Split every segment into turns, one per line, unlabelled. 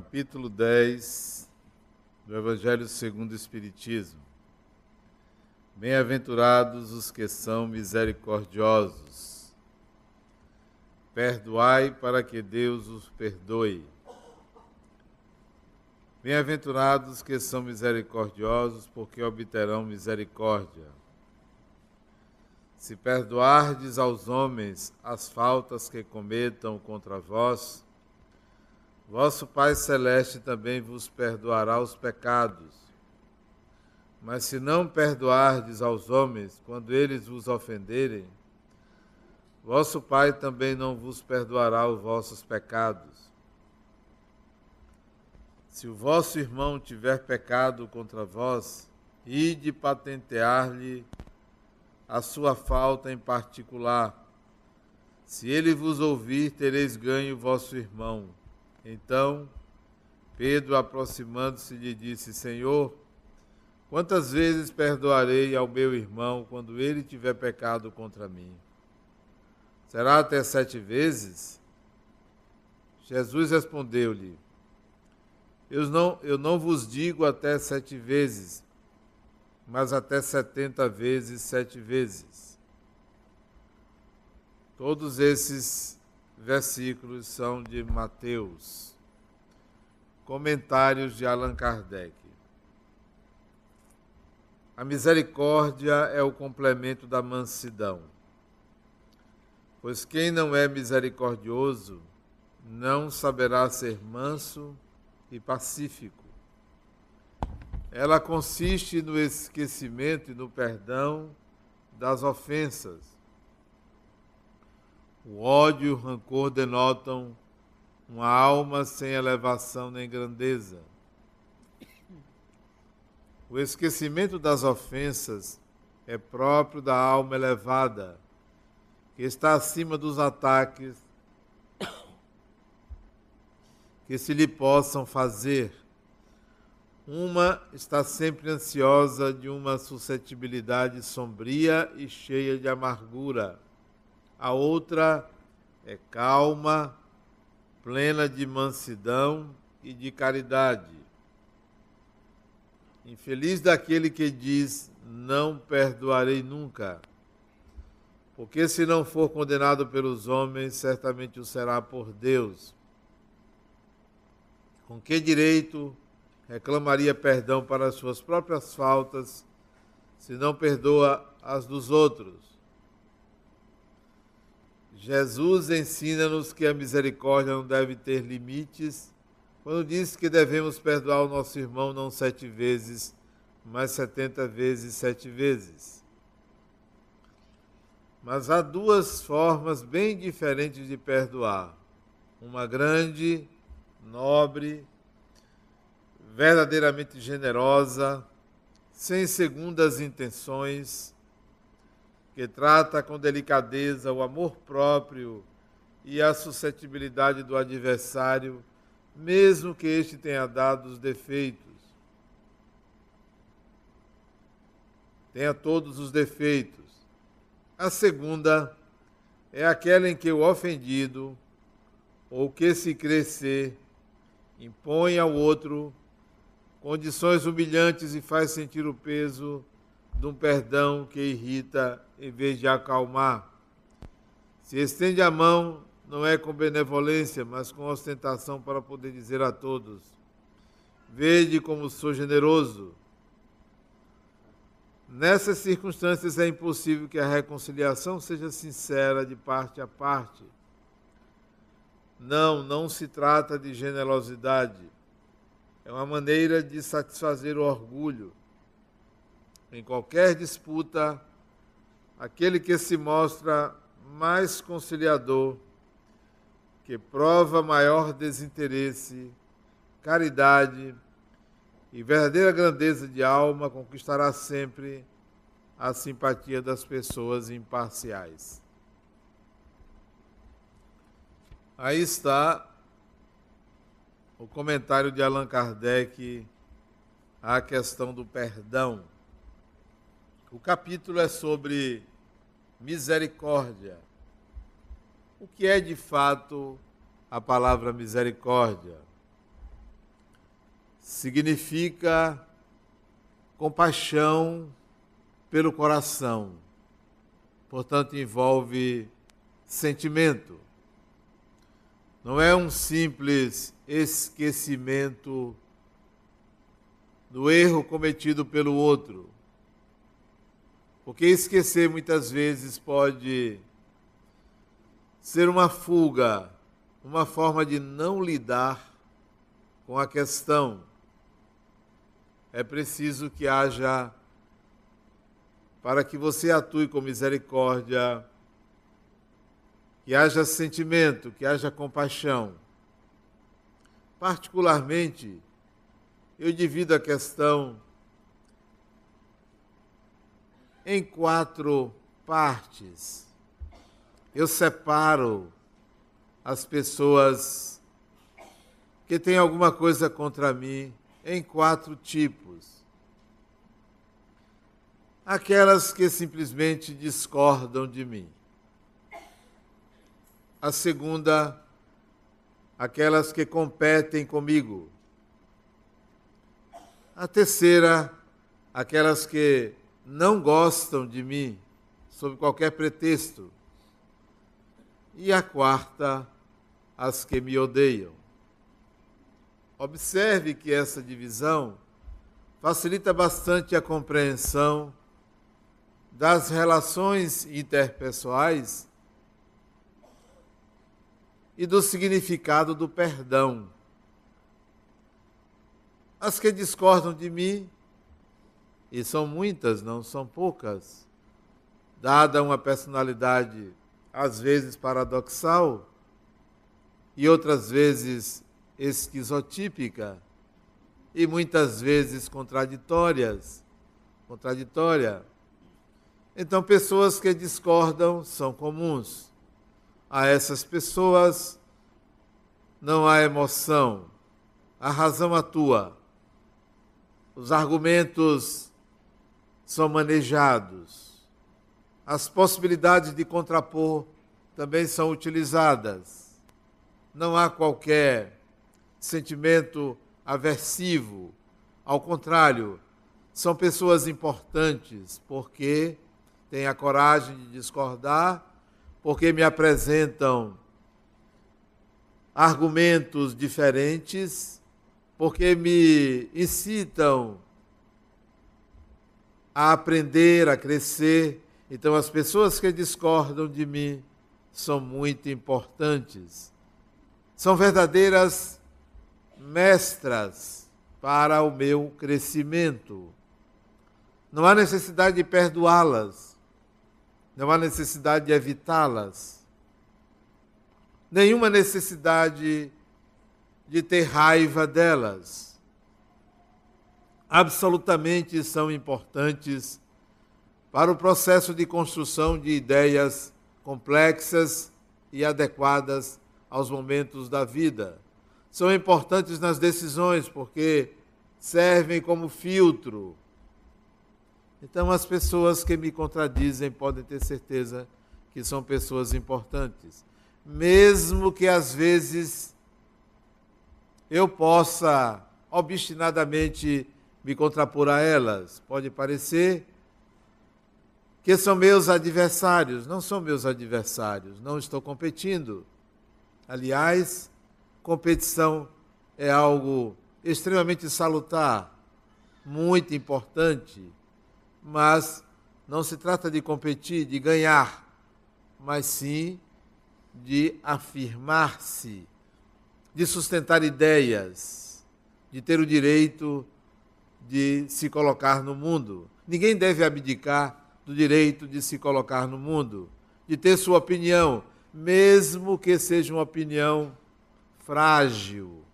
capítulo 10 do Evangelho segundo o Espiritismo. Bem-aventurados os que são misericordiosos. Perdoai para que Deus os perdoe. Bem-aventurados os que são misericordiosos, porque obterão misericórdia. Se perdoardes aos homens as faltas que cometam contra vós, Vosso Pai Celeste também vos perdoará os pecados. Mas se não perdoardes aos homens quando eles vos ofenderem, vosso Pai também não vos perdoará os vossos pecados. Se o vosso irmão tiver pecado contra vós, ide patentear-lhe a sua falta em particular. Se ele vos ouvir, tereis ganho vosso irmão. Então, Pedro, aproximando-se, lhe disse: Senhor, quantas vezes perdoarei ao meu irmão quando ele tiver pecado contra mim? Será até sete vezes? Jesus respondeu-lhe: eu não, eu não vos digo até sete vezes, mas até setenta vezes sete vezes. Todos esses versículos são de Mateus. Comentários de Allan Kardec. A misericórdia é o complemento da mansidão. Pois quem não é misericordioso não saberá ser manso e pacífico. Ela consiste no esquecimento e no perdão das ofensas o ódio e o rancor denotam uma alma sem elevação nem grandeza. O esquecimento das ofensas é próprio da alma elevada, que está acima dos ataques que se lhe possam fazer. Uma está sempre ansiosa de uma suscetibilidade sombria e cheia de amargura a outra é calma, plena de mansidão e de caridade. Infeliz daquele que diz: Não perdoarei nunca. Porque se não for condenado pelos homens, certamente o será por Deus. Com que direito reclamaria perdão para as suas próprias faltas, se não perdoa as dos outros? Jesus ensina-nos que a misericórdia não deve ter limites quando diz que devemos perdoar o nosso irmão não sete vezes, mas setenta vezes sete vezes. Mas há duas formas bem diferentes de perdoar. Uma grande, nobre, verdadeiramente generosa, sem segundas intenções, que trata com delicadeza o amor próprio e a suscetibilidade do adversário, mesmo que este tenha dado os defeitos. Tenha todos os defeitos. A segunda é aquela em que o ofendido, ou que se crescer, impõe ao outro condições humilhantes e faz sentir o peso de um perdão que irrita em vez de acalmar. Se estende a mão, não é com benevolência, mas com ostentação para poder dizer a todos: Vede como sou generoso. Nessas circunstâncias é impossível que a reconciliação seja sincera de parte a parte. Não, não se trata de generosidade. É uma maneira de satisfazer o orgulho em qualquer disputa, aquele que se mostra mais conciliador, que prova maior desinteresse, caridade e verdadeira grandeza de alma, conquistará sempre a simpatia das pessoas imparciais. Aí está o comentário de Allan Kardec à questão do perdão. O capítulo é sobre misericórdia. O que é de fato a palavra misericórdia? significa compaixão pelo coração. Portanto, envolve sentimento. Não é um simples esquecimento do erro cometido pelo outro. Porque esquecer muitas vezes pode ser uma fuga, uma forma de não lidar com a questão. É preciso que haja, para que você atue com misericórdia, que haja sentimento, que haja compaixão. Particularmente, eu divido a questão em quatro partes. Eu separo as pessoas que têm alguma coisa contra mim em quatro tipos. Aquelas que simplesmente discordam de mim. A segunda, aquelas que competem comigo. A terceira, aquelas que não gostam de mim, sob qualquer pretexto. E a quarta, as que me odeiam. Observe que essa divisão facilita bastante a compreensão das relações interpessoais e do significado do perdão. As que discordam de mim e são muitas, não são poucas, dada uma personalidade às vezes paradoxal e outras vezes esquizotípica e muitas vezes contraditórias, contraditória. Então, pessoas que discordam são comuns. A essas pessoas não há emoção, a razão atua. Os argumentos são manejados. As possibilidades de contrapor também são utilizadas. Não há qualquer sentimento aversivo. Ao contrário, são pessoas importantes porque têm a coragem de discordar, porque me apresentam argumentos diferentes, porque me incitam a aprender, a crescer. Então, as pessoas que discordam de mim são muito importantes. São verdadeiras mestras para o meu crescimento. Não há necessidade de perdoá-las, não há necessidade de evitá-las, nenhuma necessidade de ter raiva delas absolutamente são importantes para o processo de construção de ideias complexas e adequadas aos momentos da vida. São importantes nas decisões porque servem como filtro. Então, as pessoas que me contradizem podem ter certeza que são pessoas importantes. Mesmo que às vezes eu possa obstinadamente me contrapor a elas. Pode parecer que são meus adversários. Não são meus adversários, não estou competindo. Aliás, competição é algo extremamente salutar, muito importante, mas não se trata de competir, de ganhar, mas sim de afirmar-se, de sustentar ideias, de ter o direito de se colocar no mundo. Ninguém deve abdicar do direito de se colocar no mundo, de ter sua opinião, mesmo que seja uma opinião frágil,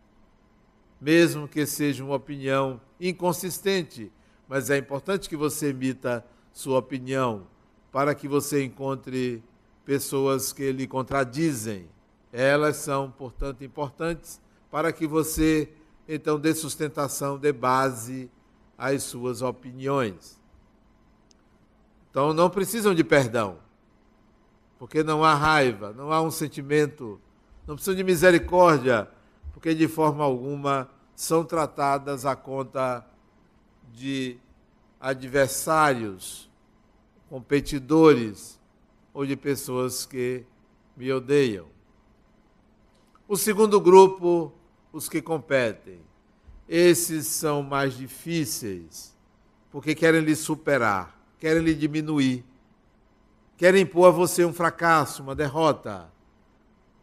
mesmo que seja uma opinião inconsistente, mas é importante que você emita sua opinião para que você encontre pessoas que lhe contradizem. Elas são, portanto, importantes para que você então dê sustentação, dê base as suas opiniões. Então não precisam de perdão, porque não há raiva, não há um sentimento, não precisam de misericórdia, porque de forma alguma são tratadas a conta de adversários, competidores ou de pessoas que me odeiam. O segundo grupo, os que competem. Esses são mais difíceis, porque querem lhe superar, querem lhe diminuir, querem impor a você um fracasso, uma derrota.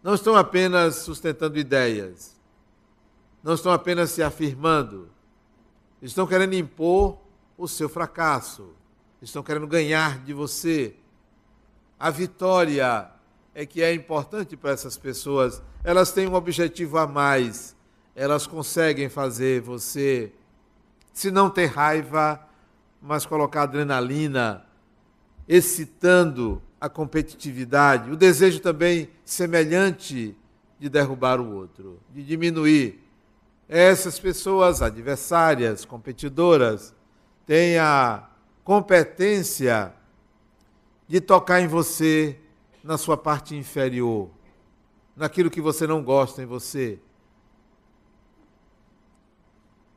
Não estão apenas sustentando ideias, não estão apenas se afirmando, estão querendo impor o seu fracasso, estão querendo ganhar de você. A vitória é que é importante para essas pessoas. Elas têm um objetivo a mais. Elas conseguem fazer você, se não ter raiva, mas colocar adrenalina, excitando a competitividade, o desejo também semelhante de derrubar o outro, de diminuir. Essas pessoas adversárias, competidoras, têm a competência de tocar em você na sua parte inferior, naquilo que você não gosta em você.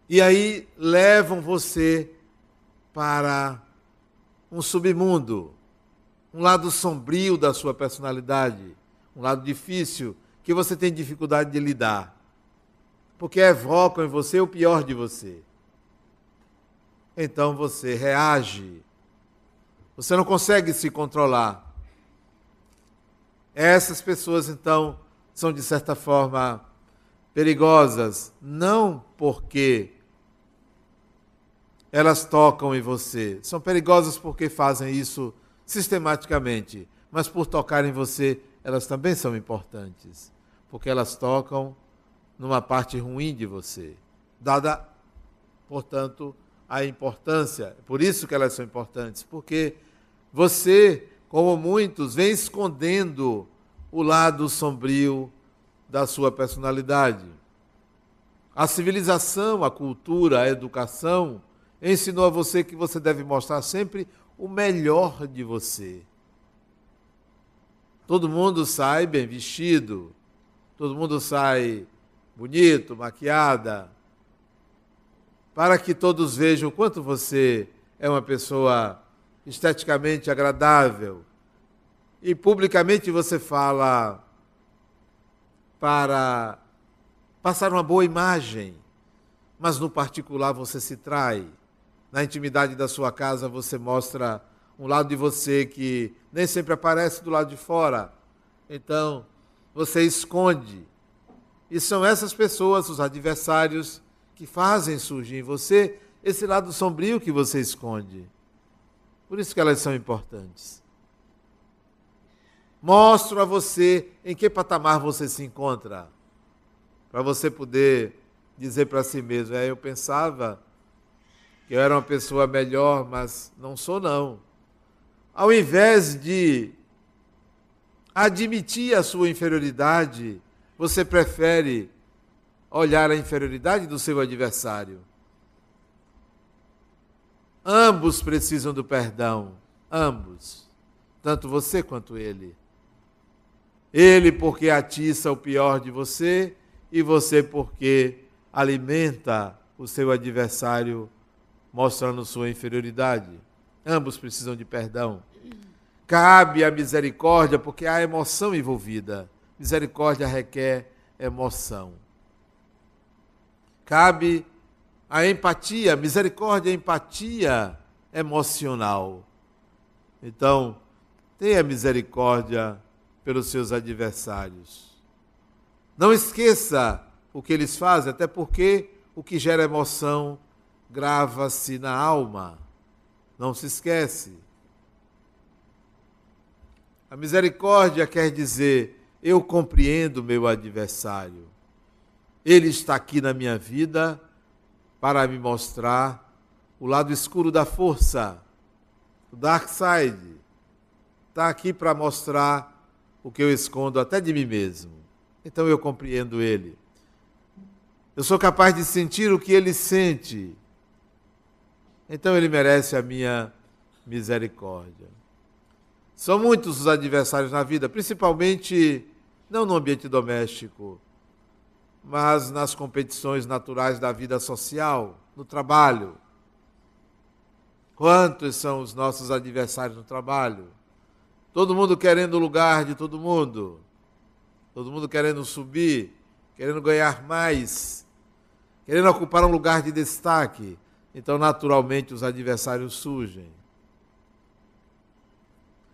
E aí levam você para um submundo, um lado sombrio da sua personalidade, um lado difícil que você tem dificuldade de lidar. Porque evocam em você o pior de você. Então você reage. Você não consegue se controlar. Essas pessoas, então, são de certa forma perigosas, não porque elas tocam em você, são perigosas porque fazem isso sistematicamente, mas por tocar em você, elas também são importantes, porque elas tocam numa parte ruim de você, dada, portanto, a importância. Por isso que elas são importantes, porque você como muitos, vem escondendo o lado sombrio da sua personalidade. A civilização, a cultura, a educação ensinou a você que você deve mostrar sempre o melhor de você. Todo mundo sai bem vestido, todo mundo sai bonito, maquiada, para que todos vejam o quanto você é uma pessoa esteticamente agradável, e publicamente você fala para passar uma boa imagem, mas no particular você se trai. Na intimidade da sua casa você mostra um lado de você que nem sempre aparece do lado de fora. Então, você esconde. E são essas pessoas, os adversários, que fazem surgir em você esse lado sombrio que você esconde. Por isso que elas são importantes. Mostro a você em que patamar você se encontra, para você poder dizer para si mesmo: é, eu pensava que eu era uma pessoa melhor, mas não sou não. Ao invés de admitir a sua inferioridade, você prefere olhar a inferioridade do seu adversário. Ambos precisam do perdão, ambos, tanto você quanto ele. Ele porque atiça o pior de você e você porque alimenta o seu adversário mostrando sua inferioridade. Ambos precisam de perdão. Cabe a misericórdia porque há emoção envolvida. Misericórdia requer emoção. Cabe a empatia, misericórdia, empatia emocional. Então, tenha misericórdia pelos seus adversários. Não esqueça o que eles fazem, até porque o que gera emoção grava-se na alma. Não se esquece. A misericórdia quer dizer: eu compreendo meu adversário. Ele está aqui na minha vida para me mostrar o lado escuro da força, o dark side. Está aqui para mostrar o que eu escondo até de mim mesmo. Então eu compreendo ele. Eu sou capaz de sentir o que ele sente. Então ele merece a minha misericórdia. São muitos os adversários na vida, principalmente não no ambiente doméstico, mas nas competições naturais da vida social, no trabalho. Quantos são os nossos adversários no trabalho? Todo mundo querendo o lugar de todo mundo. Todo mundo querendo subir, querendo ganhar mais, querendo ocupar um lugar de destaque. Então, naturalmente, os adversários surgem.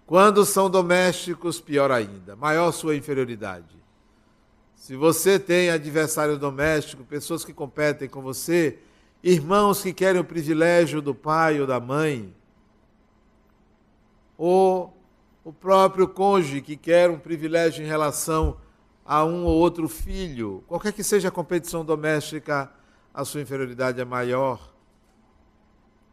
Quando são domésticos, pior ainda, maior sua inferioridade. Se você tem adversário doméstico, pessoas que competem com você, irmãos que querem o privilégio do pai ou da mãe, ou o próprio cônjuge que quer um privilégio em relação a um ou outro filho, qualquer que seja a competição doméstica, a sua inferioridade é maior.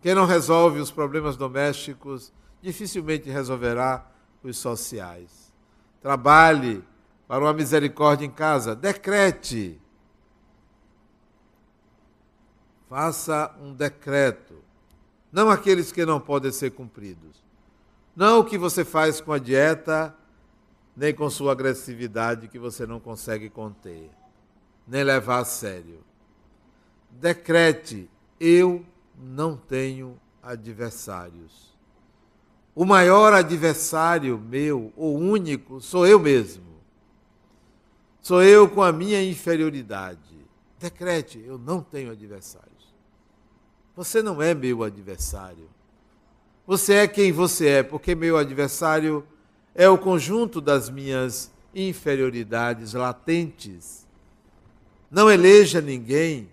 Quem não resolve os problemas domésticos dificilmente resolverá os sociais. Trabalhe para uma misericórdia em casa, decrete. Faça um decreto. Não aqueles que não podem ser cumpridos. Não o que você faz com a dieta, nem com sua agressividade que você não consegue conter, nem levar a sério. Decrete: eu não tenho adversários. O maior adversário meu, o único, sou eu mesmo. Sou eu com a minha inferioridade. Decrete: eu não tenho adversários. Você não é meu adversário. Você é quem você é, porque meu adversário é o conjunto das minhas inferioridades latentes. Não eleja ninguém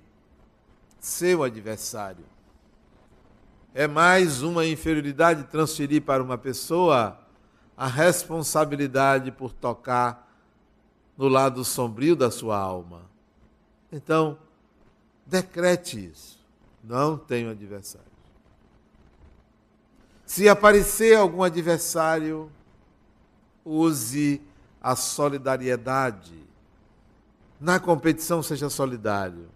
seu adversário. É mais uma inferioridade transferir para uma pessoa a responsabilidade por tocar no lado sombrio da sua alma. Então, decrete isso. Não tenho adversário. Se aparecer algum adversário, use a solidariedade. Na competição, seja solidário.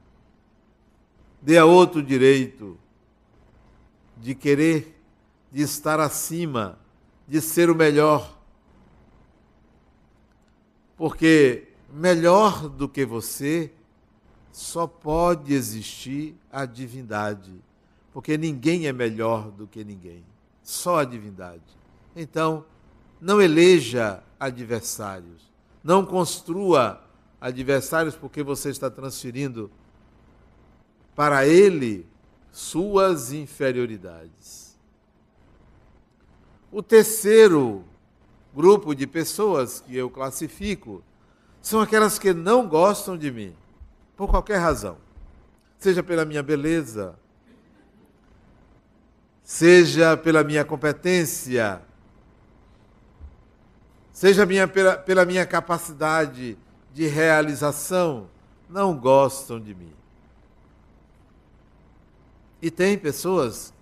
Dê a outro direito de querer, de estar acima, de ser o melhor porque melhor do que você só pode existir a divindade. Porque ninguém é melhor do que ninguém. Só a divindade. Então, não eleja adversários. Não construa adversários porque você está transferindo para ele suas inferioridades. O terceiro grupo de pessoas que eu classifico são aquelas que não gostam de mim, por qualquer razão. Seja pela minha beleza, seja pela minha competência, seja minha, pela, pela minha capacidade de realização, não gostam de mim. E tem pessoas,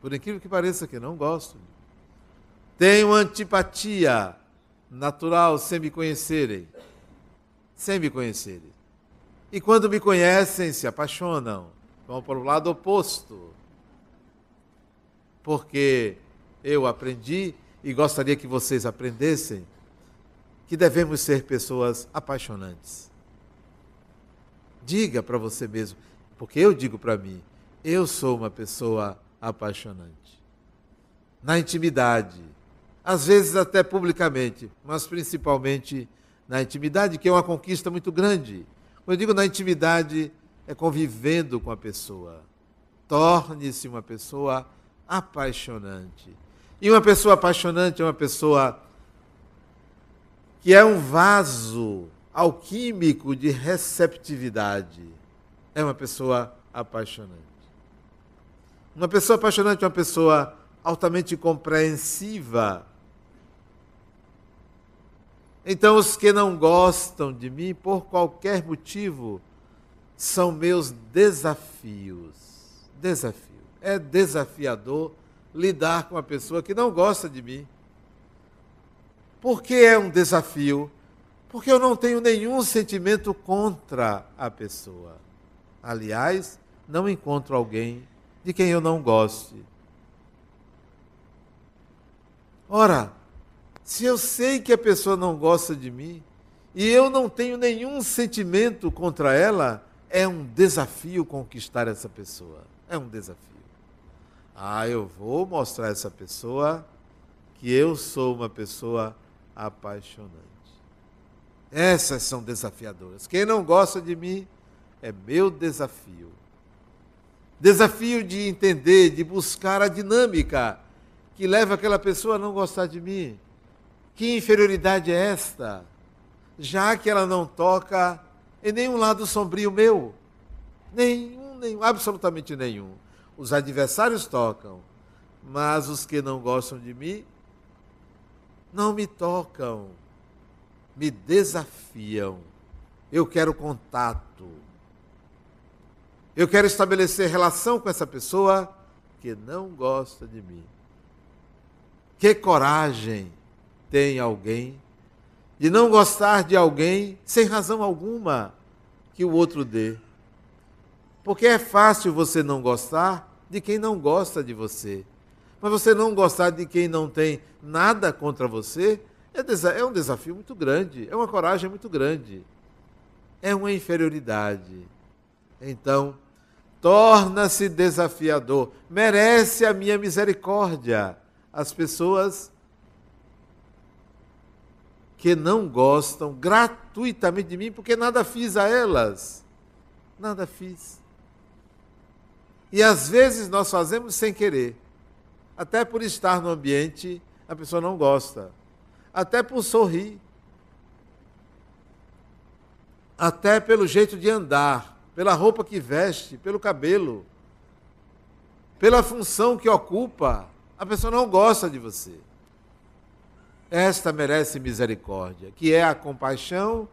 por incrível que pareça, que não gostam. Tenho antipatia natural sem me conhecerem. Sem me conhecerem. E quando me conhecem, se apaixonam. Vão para o lado oposto. Porque eu aprendi e gostaria que vocês aprendessem que devemos ser pessoas apaixonantes. Diga para você mesmo, porque eu digo para mim, eu sou uma pessoa apaixonante. Na intimidade, às vezes até publicamente, mas principalmente na intimidade, que é uma conquista muito grande. Quando eu digo na intimidade, é convivendo com a pessoa. Torne-se uma pessoa apaixonante. E uma pessoa apaixonante é uma pessoa que é um vaso alquímico de receptividade. É uma pessoa apaixonante. Uma pessoa apaixonante é uma pessoa altamente compreensiva então, os que não gostam de mim, por qualquer motivo, são meus desafios. Desafio. É desafiador lidar com uma pessoa que não gosta de mim. Por que é um desafio? Porque eu não tenho nenhum sentimento contra a pessoa. Aliás, não encontro alguém de quem eu não goste. Ora, se eu sei que a pessoa não gosta de mim e eu não tenho nenhum sentimento contra ela, é um desafio conquistar essa pessoa. É um desafio. Ah, eu vou mostrar a essa pessoa que eu sou uma pessoa apaixonante. Essas são desafiadoras. Quem não gosta de mim é meu desafio. Desafio de entender, de buscar a dinâmica que leva aquela pessoa a não gostar de mim. Que inferioridade é esta? Já que ela não toca em nenhum lado sombrio meu. Nenhum, nenhum, absolutamente nenhum. Os adversários tocam, mas os que não gostam de mim não me tocam, me desafiam. Eu quero contato. Eu quero estabelecer relação com essa pessoa que não gosta de mim. Que coragem tem alguém de não gostar de alguém sem razão alguma que o outro dê. Porque é fácil você não gostar de quem não gosta de você. Mas você não gostar de quem não tem nada contra você é, é um desafio muito grande, é uma coragem muito grande. É uma inferioridade. Então, torna-se desafiador, merece a minha misericórdia. As pessoas que não gostam gratuitamente de mim, porque nada fiz a elas. Nada fiz. E às vezes nós fazemos sem querer. Até por estar no ambiente, a pessoa não gosta. Até por sorrir. Até pelo jeito de andar pela roupa que veste, pelo cabelo, pela função que ocupa. A pessoa não gosta de você. Esta merece misericórdia, que é a compaixão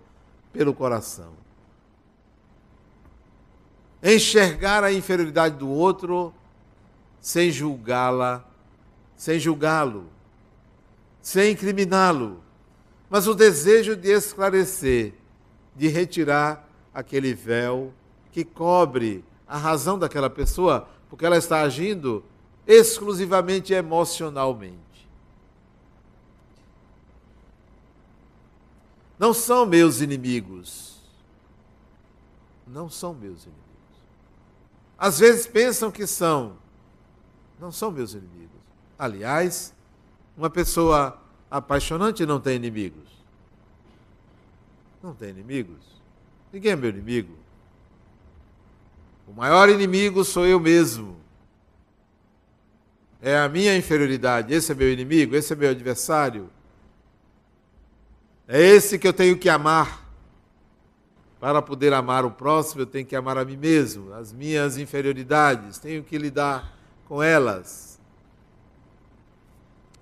pelo coração. Enxergar a inferioridade do outro sem julgá-la, sem julgá-lo, sem incriminá-lo, mas o desejo de esclarecer, de retirar aquele véu que cobre a razão daquela pessoa, porque ela está agindo exclusivamente emocionalmente. Não são meus inimigos. Não são meus inimigos. Às vezes pensam que são. Não são meus inimigos. Aliás, uma pessoa apaixonante não tem inimigos. Não tem inimigos. Ninguém é meu inimigo. O maior inimigo sou eu mesmo. É a minha inferioridade. Esse é meu inimigo, esse é meu adversário. É esse que eu tenho que amar. Para poder amar o próximo, eu tenho que amar a mim mesmo, as minhas inferioridades, tenho que lidar com elas.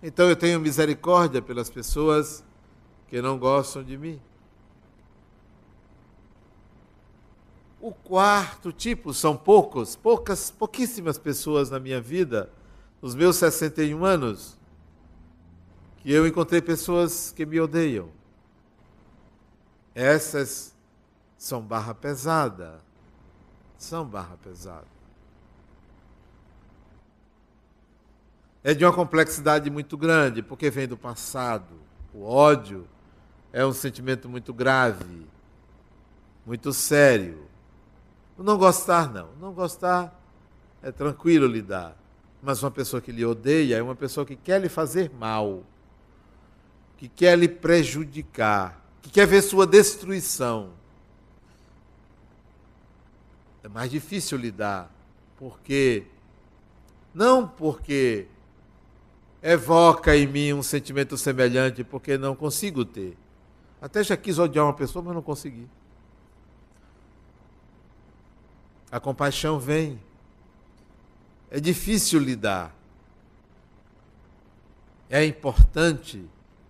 Então eu tenho misericórdia pelas pessoas que não gostam de mim. O quarto tipo são poucos, poucas, pouquíssimas pessoas na minha vida, nos meus 61 anos, que eu encontrei pessoas que me odeiam. Essas são barra pesada. São barra pesada. É de uma complexidade muito grande, porque vem do passado. O ódio é um sentimento muito grave, muito sério. Não gostar, não. Não gostar é tranquilo lidar. Mas uma pessoa que lhe odeia é uma pessoa que quer lhe fazer mal, que quer lhe prejudicar, que quer ver sua destruição. É mais difícil lidar, porque não porque evoca em mim um sentimento semelhante, porque não consigo ter. Até já quis odiar uma pessoa, mas não consegui. A compaixão vem. É difícil lidar. É importante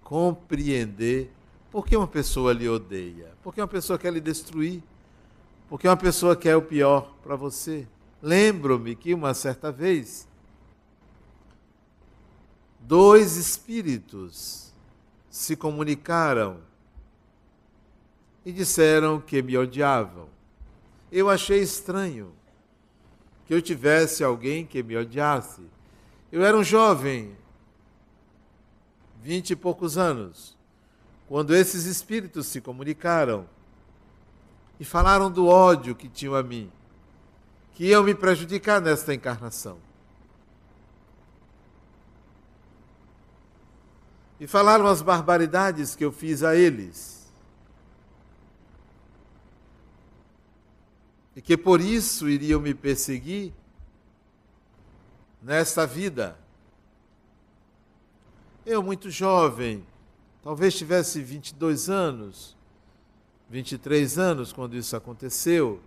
compreender por que uma pessoa lhe odeia, por que uma pessoa quer lhe destruir, por que uma pessoa quer o pior para você. Lembro-me que uma certa vez, dois espíritos se comunicaram e disseram que me odiavam eu achei estranho que eu tivesse alguém que me odiasse. Eu era um jovem, vinte e poucos anos, quando esses espíritos se comunicaram e falaram do ódio que tinham a mim, que iam me prejudicar nesta encarnação. E falaram as barbaridades que eu fiz a eles. E que por isso iriam me perseguir nesta vida. Eu, muito jovem, talvez tivesse 22 anos, 23 anos quando isso aconteceu.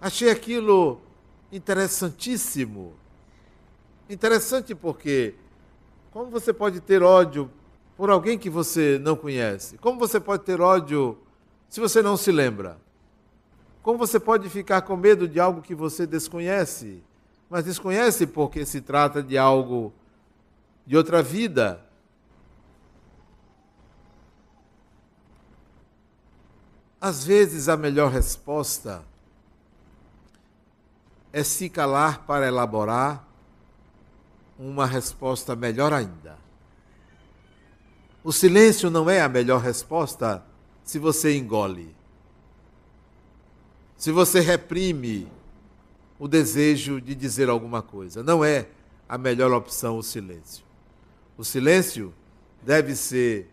Achei aquilo interessantíssimo. Interessante porque como você pode ter ódio por alguém que você não conhece? Como você pode ter ódio se você não se lembra? Como você pode ficar com medo de algo que você desconhece? Mas desconhece porque se trata de algo de outra vida. Às vezes a melhor resposta é se calar para elaborar uma resposta melhor ainda. O silêncio não é a melhor resposta se você engole. Se você reprime o desejo de dizer alguma coisa. Não é a melhor opção o silêncio. O silêncio deve ser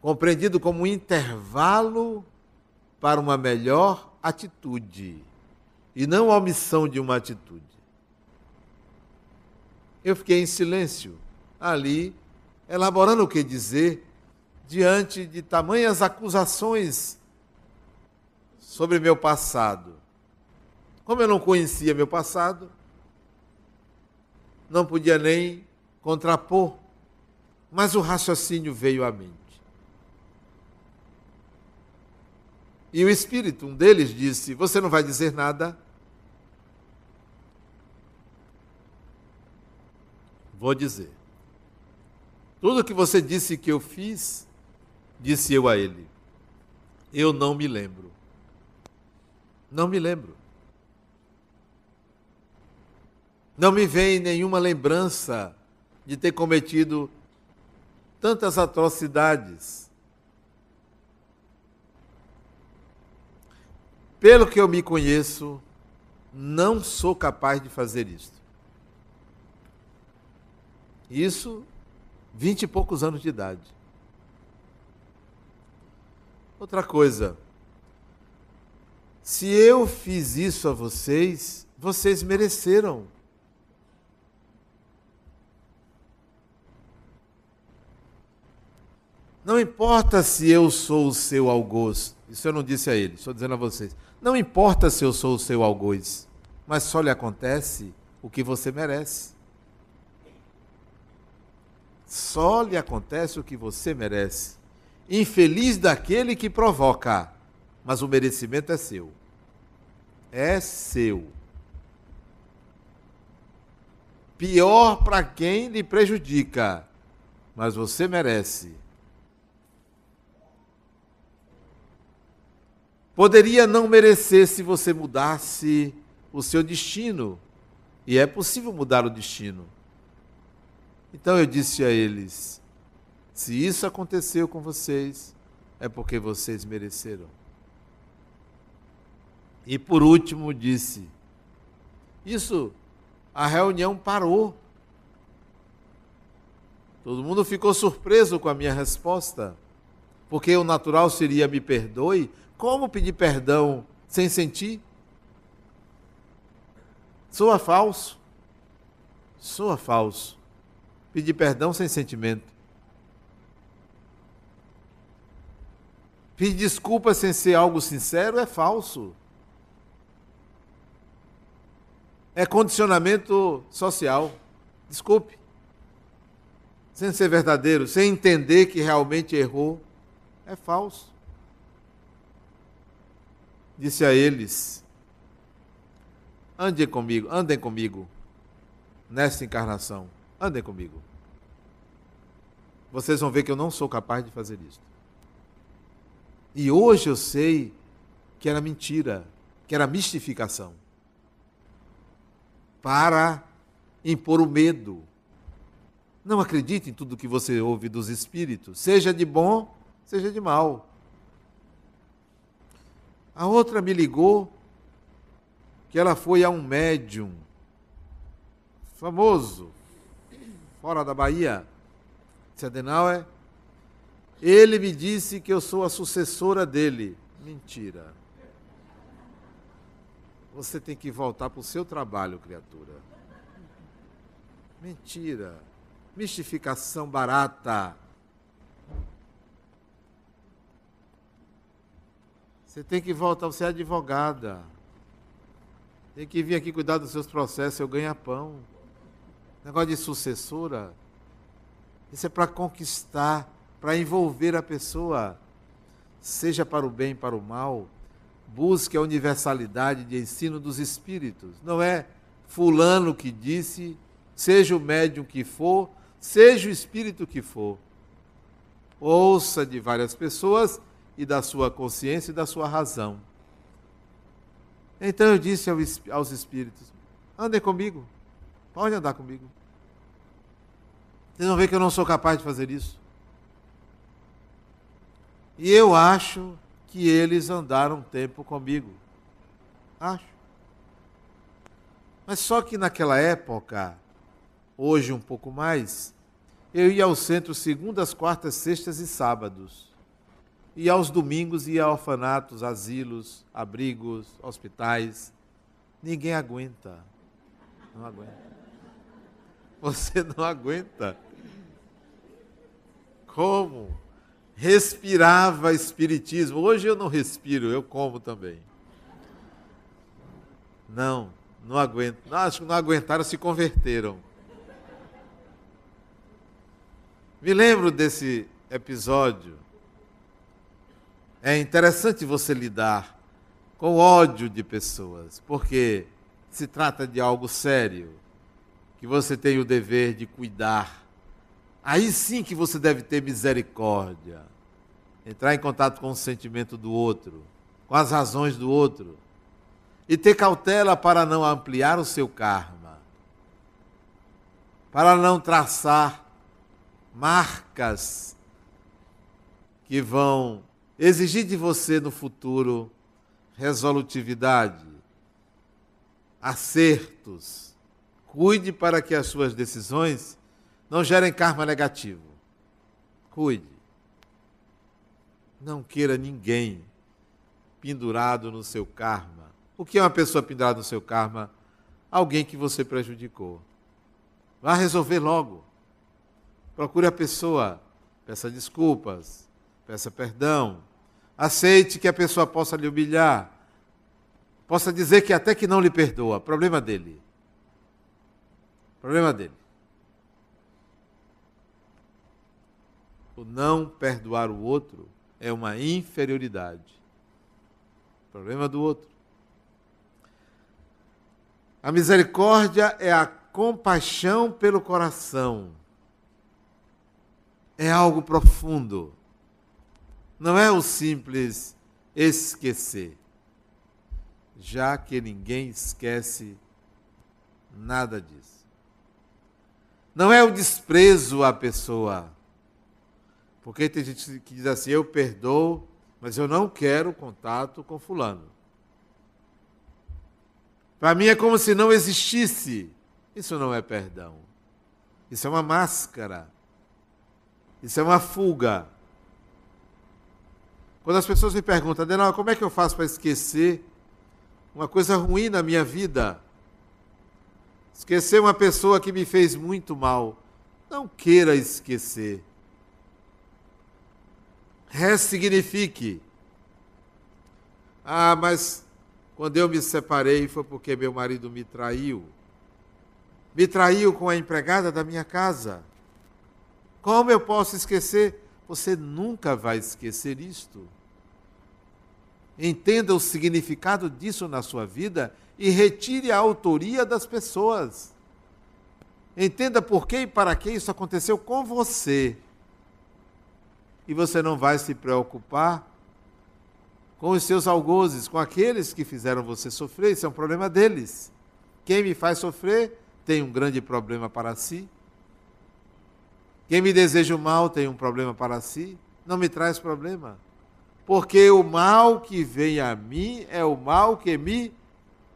compreendido como um intervalo para uma melhor atitude e não a omissão de uma atitude. Eu fiquei em silêncio, ali, elaborando o que dizer diante de tamanhas acusações sobre meu passado. Como eu não conhecia meu passado, não podia nem contrapor, mas o raciocínio veio à mente. E o espírito, um deles, disse: Você não vai dizer nada? Vou dizer. Tudo que você disse que eu fiz, disse eu a ele. Eu não me lembro. Não me lembro. Não me vem nenhuma lembrança de ter cometido tantas atrocidades. Pelo que eu me conheço, não sou capaz de fazer isto. Isso, vinte e poucos anos de idade. Outra coisa, se eu fiz isso a vocês, vocês mereceram. Não importa se eu sou o seu algoz, isso eu não disse a ele, estou dizendo a vocês. Não importa se eu sou o seu algoz, mas só lhe acontece o que você merece. Só lhe acontece o que você merece. Infeliz daquele que provoca, mas o merecimento é seu. É seu. Pior para quem lhe prejudica, mas você merece. Poderia não merecer se você mudasse o seu destino. E é possível mudar o destino. Então eu disse a eles: se isso aconteceu com vocês, é porque vocês mereceram. E por último disse: isso, a reunião parou. Todo mundo ficou surpreso com a minha resposta, porque o natural seria me perdoe. Como pedir perdão sem sentir? Soa falso. Soa falso pedir perdão sem sentimento. Pedir desculpa sem ser algo sincero é falso. É condicionamento social. Desculpe. Sem ser verdadeiro, sem entender que realmente errou, é falso. Disse a eles: Andem comigo, andem comigo nesta encarnação. Andem comigo vocês vão ver que eu não sou capaz de fazer isso. E hoje eu sei que era mentira, que era mistificação para impor o medo. Não acredite em tudo que você ouve dos espíritos, seja de bom, seja de mal. A outra me ligou que ela foi a um médium famoso, fora da Bahia, Adenauer. Ele me disse que eu sou a sucessora dele. Mentira. Você tem que voltar para o seu trabalho, criatura. Mentira. Mistificação barata. Você tem que voltar, você é advogada. Tem que vir aqui cuidar dos seus processos, eu ganho pão. Negócio de sucessora. Isso é para conquistar, para envolver a pessoa, seja para o bem, para o mal. Busque a universalidade de ensino dos espíritos. Não é fulano que disse, seja o médium que for, seja o espírito que for. Ouça de várias pessoas e da sua consciência e da sua razão. Então eu disse aos espíritos: andem comigo, pode andar comigo. Vocês vão ver que eu não sou capaz de fazer isso. E eu acho que eles andaram um tempo comigo. Acho. Mas só que naquela época, hoje um pouco mais, eu ia ao centro segundas, quartas, sextas e sábados. E aos domingos ia a orfanatos, asilos, abrigos, hospitais. Ninguém aguenta. Não aguenta. Você não aguenta. Como? Respirava espiritismo. Hoje eu não respiro, eu como também. Não, não aguento. Acho que não aguentaram, se converteram. Me lembro desse episódio. É interessante você lidar com ódio de pessoas, porque se trata de algo sério, que você tem o dever de cuidar Aí sim que você deve ter misericórdia. Entrar em contato com o sentimento do outro, com as razões do outro. E ter cautela para não ampliar o seu karma. Para não traçar marcas que vão exigir de você no futuro resolutividade, acertos. Cuide para que as suas decisões não gerem karma negativo. Cuide. Não queira ninguém pendurado no seu karma. O que é uma pessoa pendurada no seu karma? Alguém que você prejudicou. Vá resolver logo. Procure a pessoa, peça desculpas, peça perdão. Aceite que a pessoa possa lhe humilhar. Possa dizer que até que não lhe perdoa. Problema dele. Problema dele. O não perdoar o outro é uma inferioridade. Problema do outro. A misericórdia é a compaixão pelo coração. É algo profundo. Não é o simples esquecer. Já que ninguém esquece nada disso. Não é o desprezo à pessoa porque tem gente que diz assim: eu perdoo, mas eu não quero contato com Fulano. Para mim é como se não existisse. Isso não é perdão. Isso é uma máscara. Isso é uma fuga. Quando as pessoas me perguntam, Adenal, como é que eu faço para esquecer uma coisa ruim na minha vida? Esquecer uma pessoa que me fez muito mal. Não queira esquecer ressignifique. Ah, mas quando eu me separei foi porque meu marido me traiu. Me traiu com a empregada da minha casa. Como eu posso esquecer? Você nunca vai esquecer isto. Entenda o significado disso na sua vida e retire a autoria das pessoas. Entenda por que e para que isso aconteceu com você e você não vai se preocupar com os seus algozes, com aqueles que fizeram você sofrer, isso é um problema deles. Quem me faz sofrer tem um grande problema para si. Quem me deseja o mal tem um problema para si, não me traz problema. Porque o mal que vem a mim é o mal que me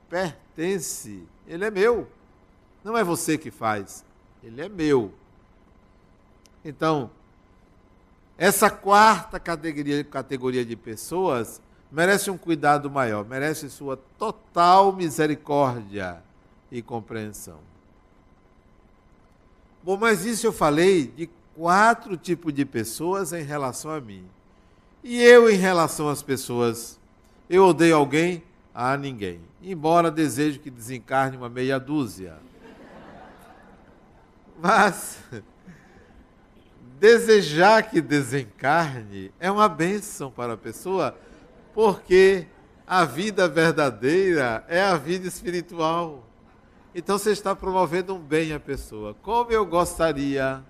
pertence. Ele é meu. Não é você que faz, ele é meu. Então, essa quarta categoria, categoria de pessoas merece um cuidado maior, merece sua total misericórdia e compreensão. Bom, mas isso eu falei de quatro tipos de pessoas em relação a mim. E eu, em relação às pessoas, eu odeio alguém? A ninguém. Embora desejo que desencarne uma meia dúzia. Mas desejar que desencarne é uma bênção para a pessoa, porque a vida verdadeira é a vida espiritual. Então você está promovendo um bem à pessoa. Como eu gostaria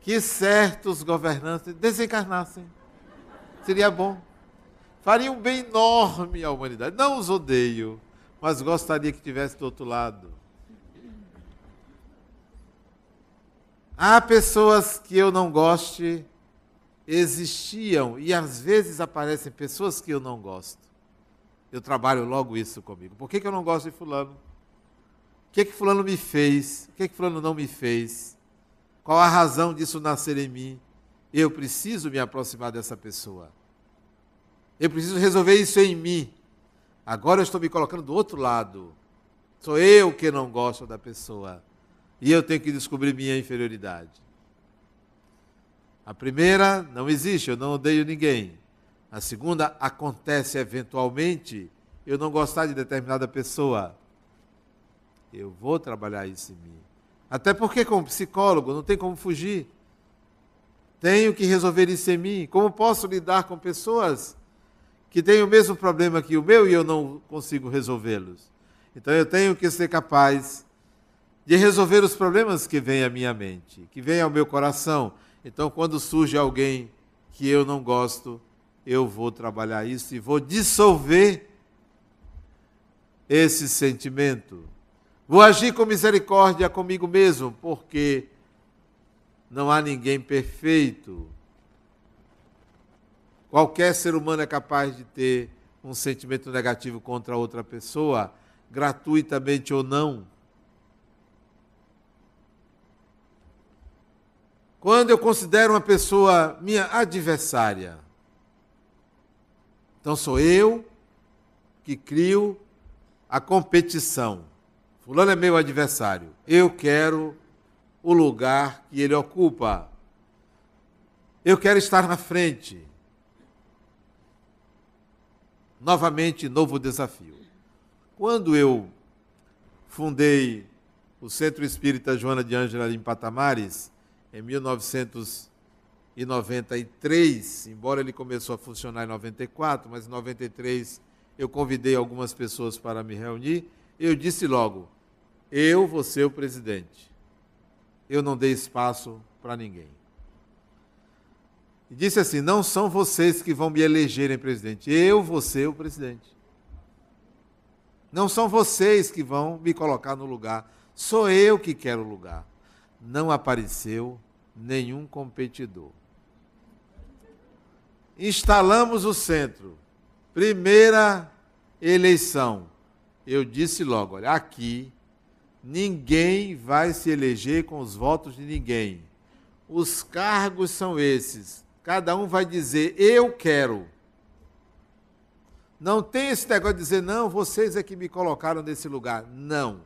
que certos governantes desencarnassem. Seria bom. Faria um bem enorme à humanidade. Não os odeio, mas gostaria que tivesse do outro lado. Há pessoas que eu não goste, existiam, e às vezes aparecem pessoas que eu não gosto. Eu trabalho logo isso comigo. Por que, que eu não gosto de fulano? O que, que fulano me fez? O que, que fulano não me fez? Qual a razão disso nascer em mim? Eu preciso me aproximar dessa pessoa. Eu preciso resolver isso em mim. Agora eu estou me colocando do outro lado. Sou eu que não gosto da pessoa. E eu tenho que descobrir minha inferioridade. A primeira, não existe, eu não odeio ninguém. A segunda, acontece eventualmente eu não gostar de determinada pessoa. Eu vou trabalhar isso em mim. Até porque, como psicólogo, não tem como fugir. Tenho que resolver isso em mim. Como posso lidar com pessoas que têm o mesmo problema que o meu e eu não consigo resolvê-los? Então eu tenho que ser capaz de resolver os problemas que vêm à minha mente, que vêm ao meu coração. Então, quando surge alguém que eu não gosto, eu vou trabalhar isso e vou dissolver esse sentimento. Vou agir com misericórdia comigo mesmo, porque não há ninguém perfeito. Qualquer ser humano é capaz de ter um sentimento negativo contra outra pessoa, gratuitamente ou não. Quando eu considero uma pessoa minha adversária, então sou eu que crio a competição. Fulano é meu adversário. Eu quero o lugar que ele ocupa. Eu quero estar na frente. Novamente, novo desafio. Quando eu fundei o Centro Espírita Joana de Ângela em Patamares, em 1993, embora ele começou a funcionar em 94, mas em 93 eu convidei algumas pessoas para me reunir, eu disse logo: eu vou ser o presidente. Eu não dei espaço para ninguém. E disse assim: não são vocês que vão me elegerem presidente, eu vou ser o presidente. Não são vocês que vão me colocar no lugar, sou eu que quero o lugar não apareceu nenhum competidor. Instalamos o centro. Primeira eleição. Eu disse logo: olha, aqui ninguém vai se eleger com os votos de ninguém. Os cargos são esses. Cada um vai dizer: eu quero. Não tem esse negócio de dizer, não, vocês é que me colocaram nesse lugar. Não.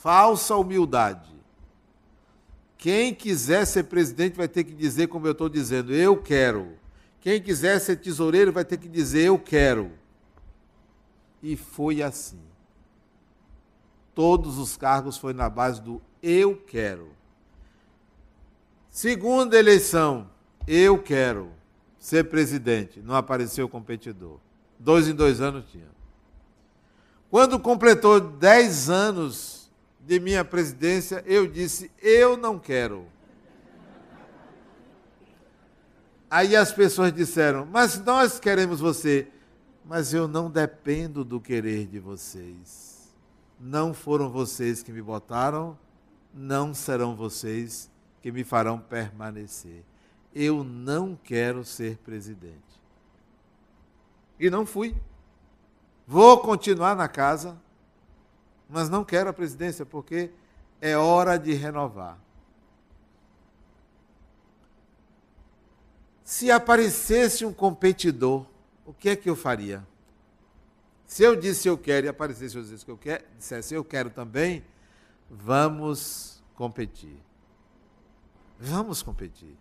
Falsa humildade. Quem quiser ser presidente vai ter que dizer, como eu estou dizendo, eu quero. Quem quiser ser tesoureiro vai ter que dizer, eu quero. E foi assim. Todos os cargos foi na base do eu quero. Segunda eleição, eu quero ser presidente. Não apareceu competidor. Dois em dois anos tinha. Quando completou dez anos de minha presidência, eu disse: eu não quero. Aí as pessoas disseram: mas nós queremos você. Mas eu não dependo do querer de vocês. Não foram vocês que me botaram, não serão vocês que me farão permanecer. Eu não quero ser presidente. E não fui. Vou continuar na casa, mas não quero a presidência, porque é hora de renovar. Se aparecesse um competidor, o que é que eu faria? Se eu disse eu quero e aparecesse eu disse que eu quero, dissesse eu quero também, vamos competir. Vamos competir.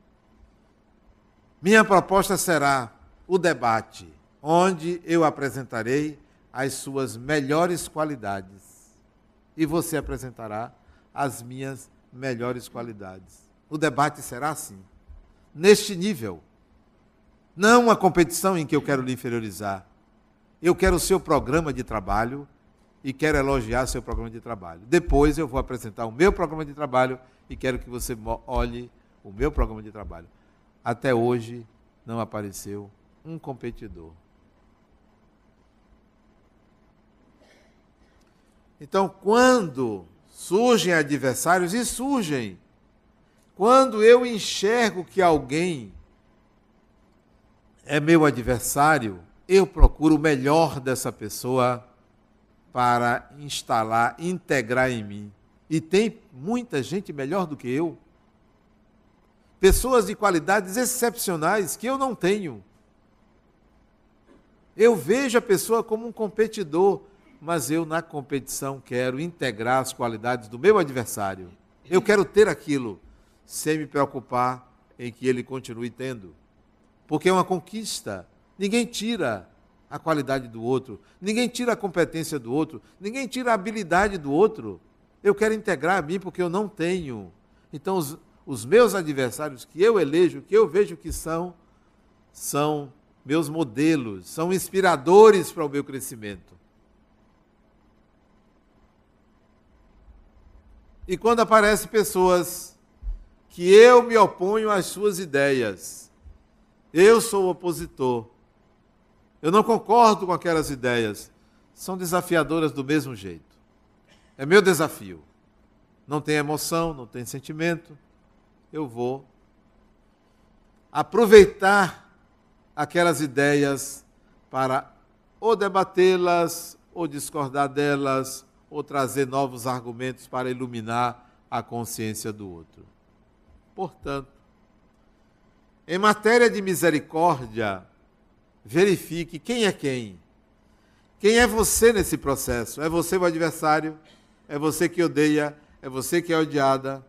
Minha proposta será o debate, onde eu apresentarei as suas melhores qualidades e você apresentará as minhas melhores qualidades. O debate será assim, neste nível. Não uma competição em que eu quero lhe inferiorizar. Eu quero o seu programa de trabalho e quero elogiar seu programa de trabalho. Depois eu vou apresentar o meu programa de trabalho e quero que você olhe o meu programa de trabalho. Até hoje não apareceu um competidor. Então, quando surgem adversários, e surgem, quando eu enxergo que alguém é meu adversário, eu procuro o melhor dessa pessoa para instalar, integrar em mim. E tem muita gente melhor do que eu. Pessoas de qualidades excepcionais que eu não tenho. Eu vejo a pessoa como um competidor, mas eu na competição quero integrar as qualidades do meu adversário. Eu quero ter aquilo, sem me preocupar em que ele continue tendo porque é uma conquista. Ninguém tira a qualidade do outro, ninguém tira a competência do outro, ninguém tira a habilidade do outro. Eu quero integrar a mim porque eu não tenho. Então, os, os meus adversários que eu elejo, que eu vejo que são, são meus modelos, são inspiradores para o meu crescimento. E quando aparecem pessoas que eu me oponho às suas ideias, eu sou opositor. Eu não concordo com aquelas ideias. São desafiadoras do mesmo jeito. É meu desafio. Não tem emoção, não tem sentimento. Eu vou aproveitar aquelas ideias para ou debatê-las, ou discordar delas, ou trazer novos argumentos para iluminar a consciência do outro. Portanto, em matéria de misericórdia, verifique quem é quem. Quem é você nesse processo? É você o adversário? É você que odeia? É você que é odiada?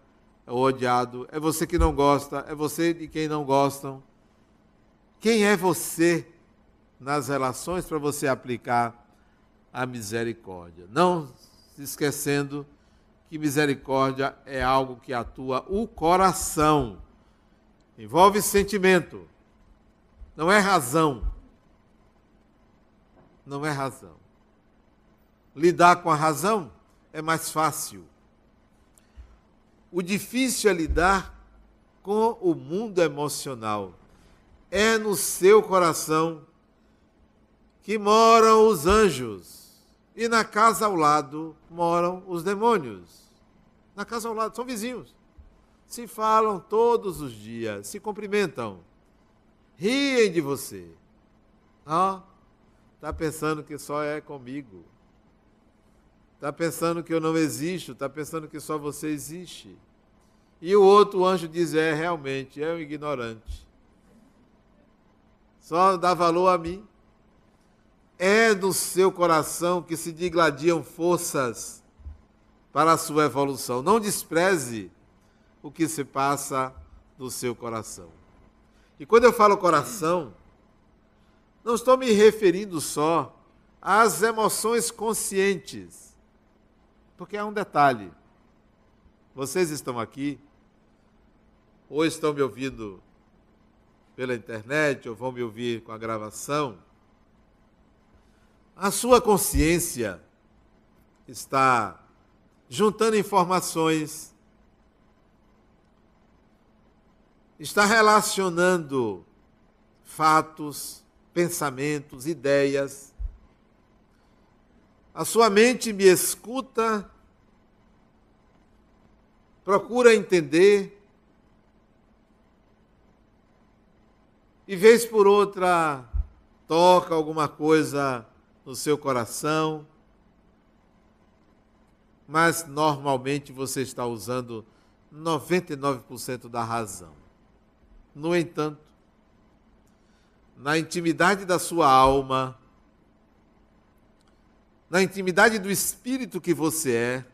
É o odiado? É você que não gosta? É você de quem não gostam? Quem é você nas relações para você aplicar a misericórdia? Não esquecendo que misericórdia é algo que atua o coração Envolve sentimento. Não é razão. Não é razão. Lidar com a razão é mais fácil. O difícil é lidar com o mundo emocional. É no seu coração que moram os anjos. E na casa ao lado moram os demônios. Na casa ao lado, são vizinhos se falam todos os dias, se cumprimentam, riem de você. Está pensando que só é comigo. Está pensando que eu não existo, está pensando que só você existe. E o outro anjo diz: é, realmente, é um ignorante. Só dá valor a mim. É no seu coração que se digladiam forças para a sua evolução. Não despreze o que se passa no seu coração. E quando eu falo coração, não estou me referindo só às emoções conscientes, porque há um detalhe. Vocês estão aqui, ou estão me ouvindo pela internet, ou vão me ouvir com a gravação. A sua consciência está juntando informações, está relacionando fatos, pensamentos, ideias. A sua mente me escuta, procura entender, e vez por outra toca alguma coisa no seu coração, mas normalmente você está usando 99% da razão. No entanto, na intimidade da sua alma, na intimidade do espírito que você é,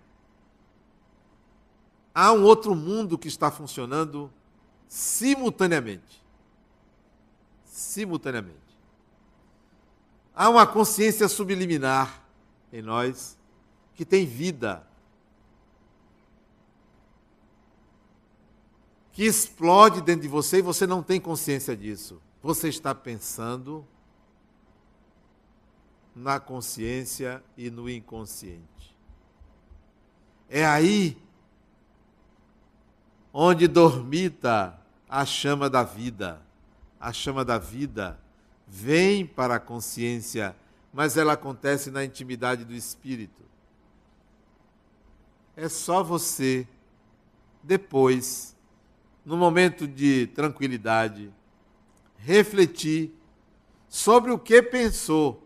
há um outro mundo que está funcionando simultaneamente. Simultaneamente. Há uma consciência subliminar em nós que tem vida, que explode dentro de você e você não tem consciência disso. Você está pensando na consciência e no inconsciente. É aí onde dormita a chama da vida. A chama da vida vem para a consciência, mas ela acontece na intimidade do espírito. É só você, depois, no momento de tranquilidade, refletir sobre o que pensou,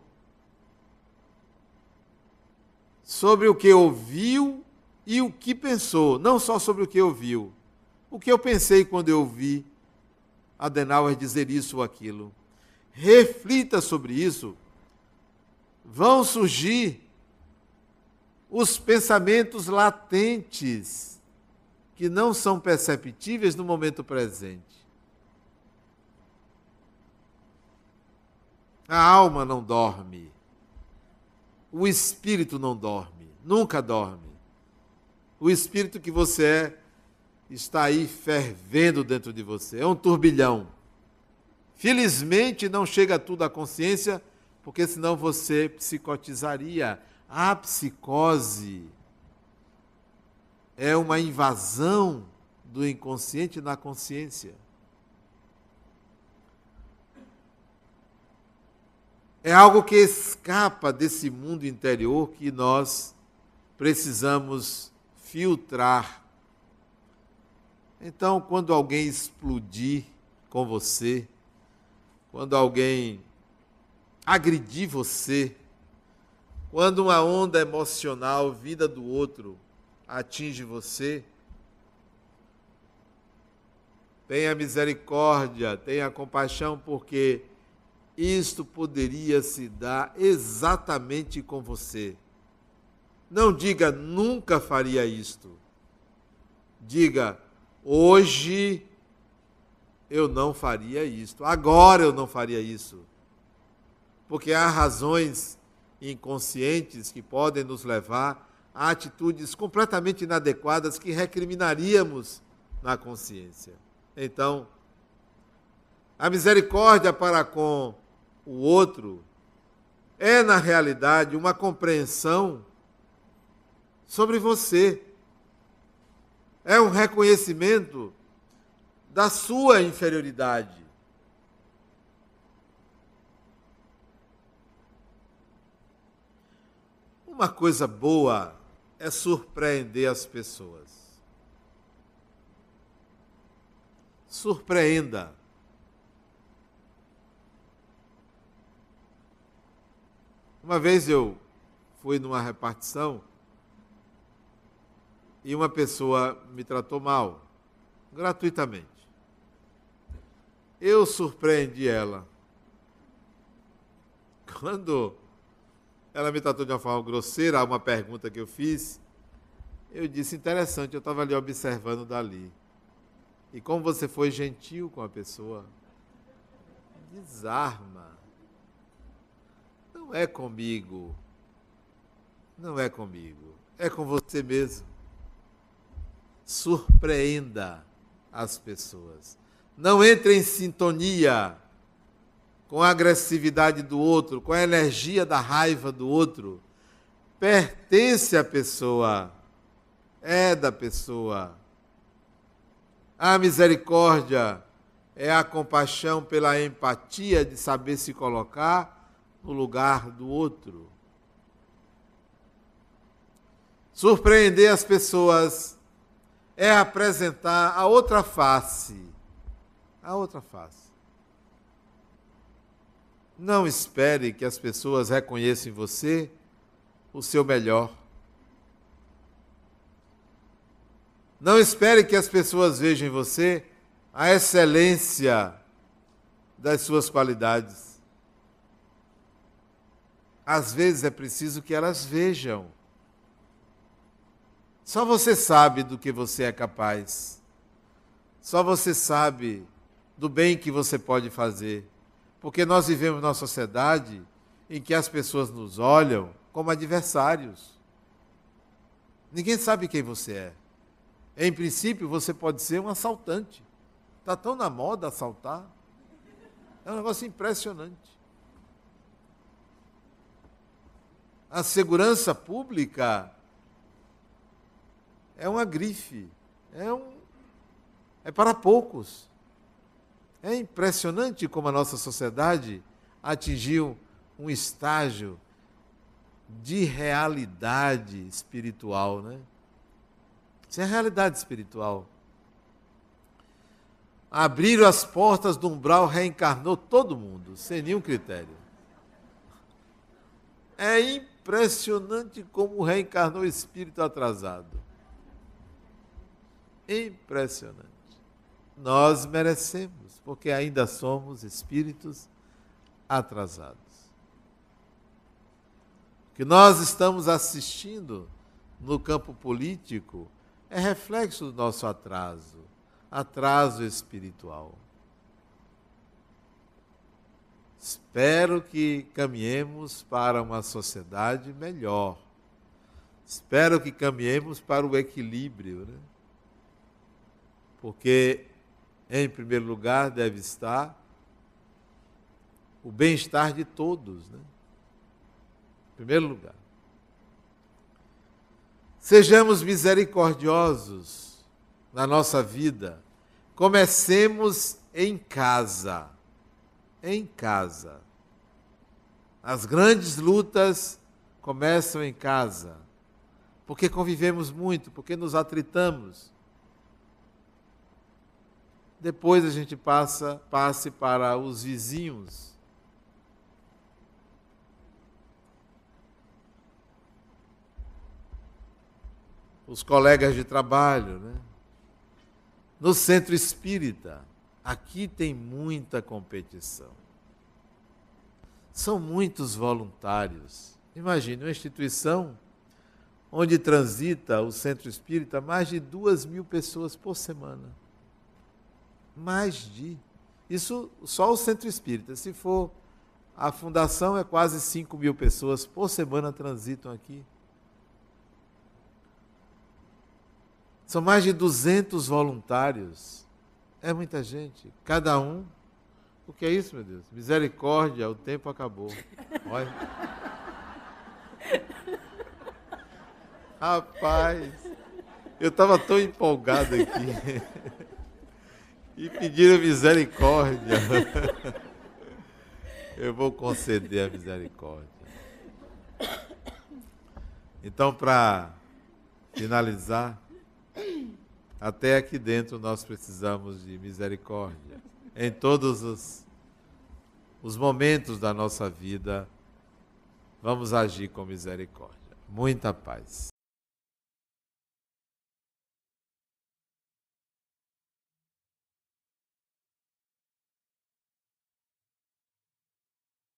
sobre o que ouviu e o que pensou, não só sobre o que ouviu. O que eu pensei quando eu ouvi Adenauer dizer isso ou aquilo reflita sobre isso, vão surgir os pensamentos latentes que não são perceptíveis no momento presente. A alma não dorme. O espírito não dorme, nunca dorme. O espírito que você é está aí fervendo dentro de você, é um turbilhão. Felizmente não chega tudo à consciência, porque senão você psicotizaria. A psicose é uma invasão do inconsciente na consciência. É algo que escapa desse mundo interior que nós precisamos filtrar. Então, quando alguém explodir com você, quando alguém agredir você, quando uma onda emocional vida do outro atinge você, tenha misericórdia, tenha compaixão, porque isto poderia se dar exatamente com você. Não diga nunca faria isto. Diga hoje eu não faria isto. Agora eu não faria isso. Porque há razões inconscientes que podem nos levar a atitudes completamente inadequadas que recriminaríamos na consciência. Então, a misericórdia para com o outro é, na realidade, uma compreensão sobre você. É um reconhecimento da sua inferioridade. Uma coisa boa é surpreender as pessoas. Surpreenda. Uma vez eu fui numa repartição e uma pessoa me tratou mal, gratuitamente eu surpreendi ela. Quando ela me tratou de uma forma grosseira, uma pergunta que eu fiz, eu disse: interessante, eu estava ali observando dali. E como você foi gentil com a pessoa, desarma. Não é comigo. Não é comigo. É com você mesmo. Surpreenda as pessoas. Não entre em sintonia com a agressividade do outro, com a energia da raiva do outro. Pertence à pessoa, é da pessoa. A misericórdia é a compaixão pela empatia de saber se colocar no lugar do outro. Surpreender as pessoas é apresentar a outra face a outra face. Não espere que as pessoas reconheçam em você o seu melhor. Não espere que as pessoas vejam em você a excelência das suas qualidades. Às vezes é preciso que elas vejam. Só você sabe do que você é capaz. Só você sabe do bem que você pode fazer. Porque nós vivemos numa sociedade em que as pessoas nos olham como adversários. Ninguém sabe quem você é. Em princípio, você pode ser um assaltante. Está tão na moda assaltar. É um negócio impressionante. A segurança pública é uma grife, é, um, é para poucos. É impressionante como a nossa sociedade atingiu um estágio de realidade espiritual, né? Isso é realidade espiritual. Abriram as portas do umbral, reencarnou todo mundo, sem nenhum critério. É impressionante como reencarnou o espírito atrasado. Impressionante. Nós merecemos, porque ainda somos espíritos atrasados. O que nós estamos assistindo no campo político é reflexo do nosso atraso, atraso espiritual. Espero que caminhemos para uma sociedade melhor. Espero que caminhemos para o equilíbrio, né? Porque, em primeiro lugar, deve estar o bem-estar de todos, né? Em primeiro lugar. Sejamos misericordiosos na nossa vida. Comecemos em casa. Em casa. As grandes lutas começam em casa. Porque convivemos muito, porque nos atritamos. Depois a gente passa, passe para os vizinhos os colegas de trabalho, né? No centro espírita, aqui tem muita competição. São muitos voluntários. Imagine uma instituição onde transita o centro espírita mais de duas mil pessoas por semana. Mais de. Isso só o centro espírita. Se for a fundação, é quase 5 mil pessoas por semana transitam aqui. São mais de 200 voluntários. É muita gente. Cada um. O que é isso, meu Deus? Misericórdia, o tempo acabou. Olha. Rapaz, eu estava tão empolgado aqui. E pediram misericórdia. Eu vou conceder a misericórdia. Então, para finalizar, até aqui dentro nós precisamos de misericórdia. Em todos os, os momentos da nossa vida, vamos agir com misericórdia. Muita paz.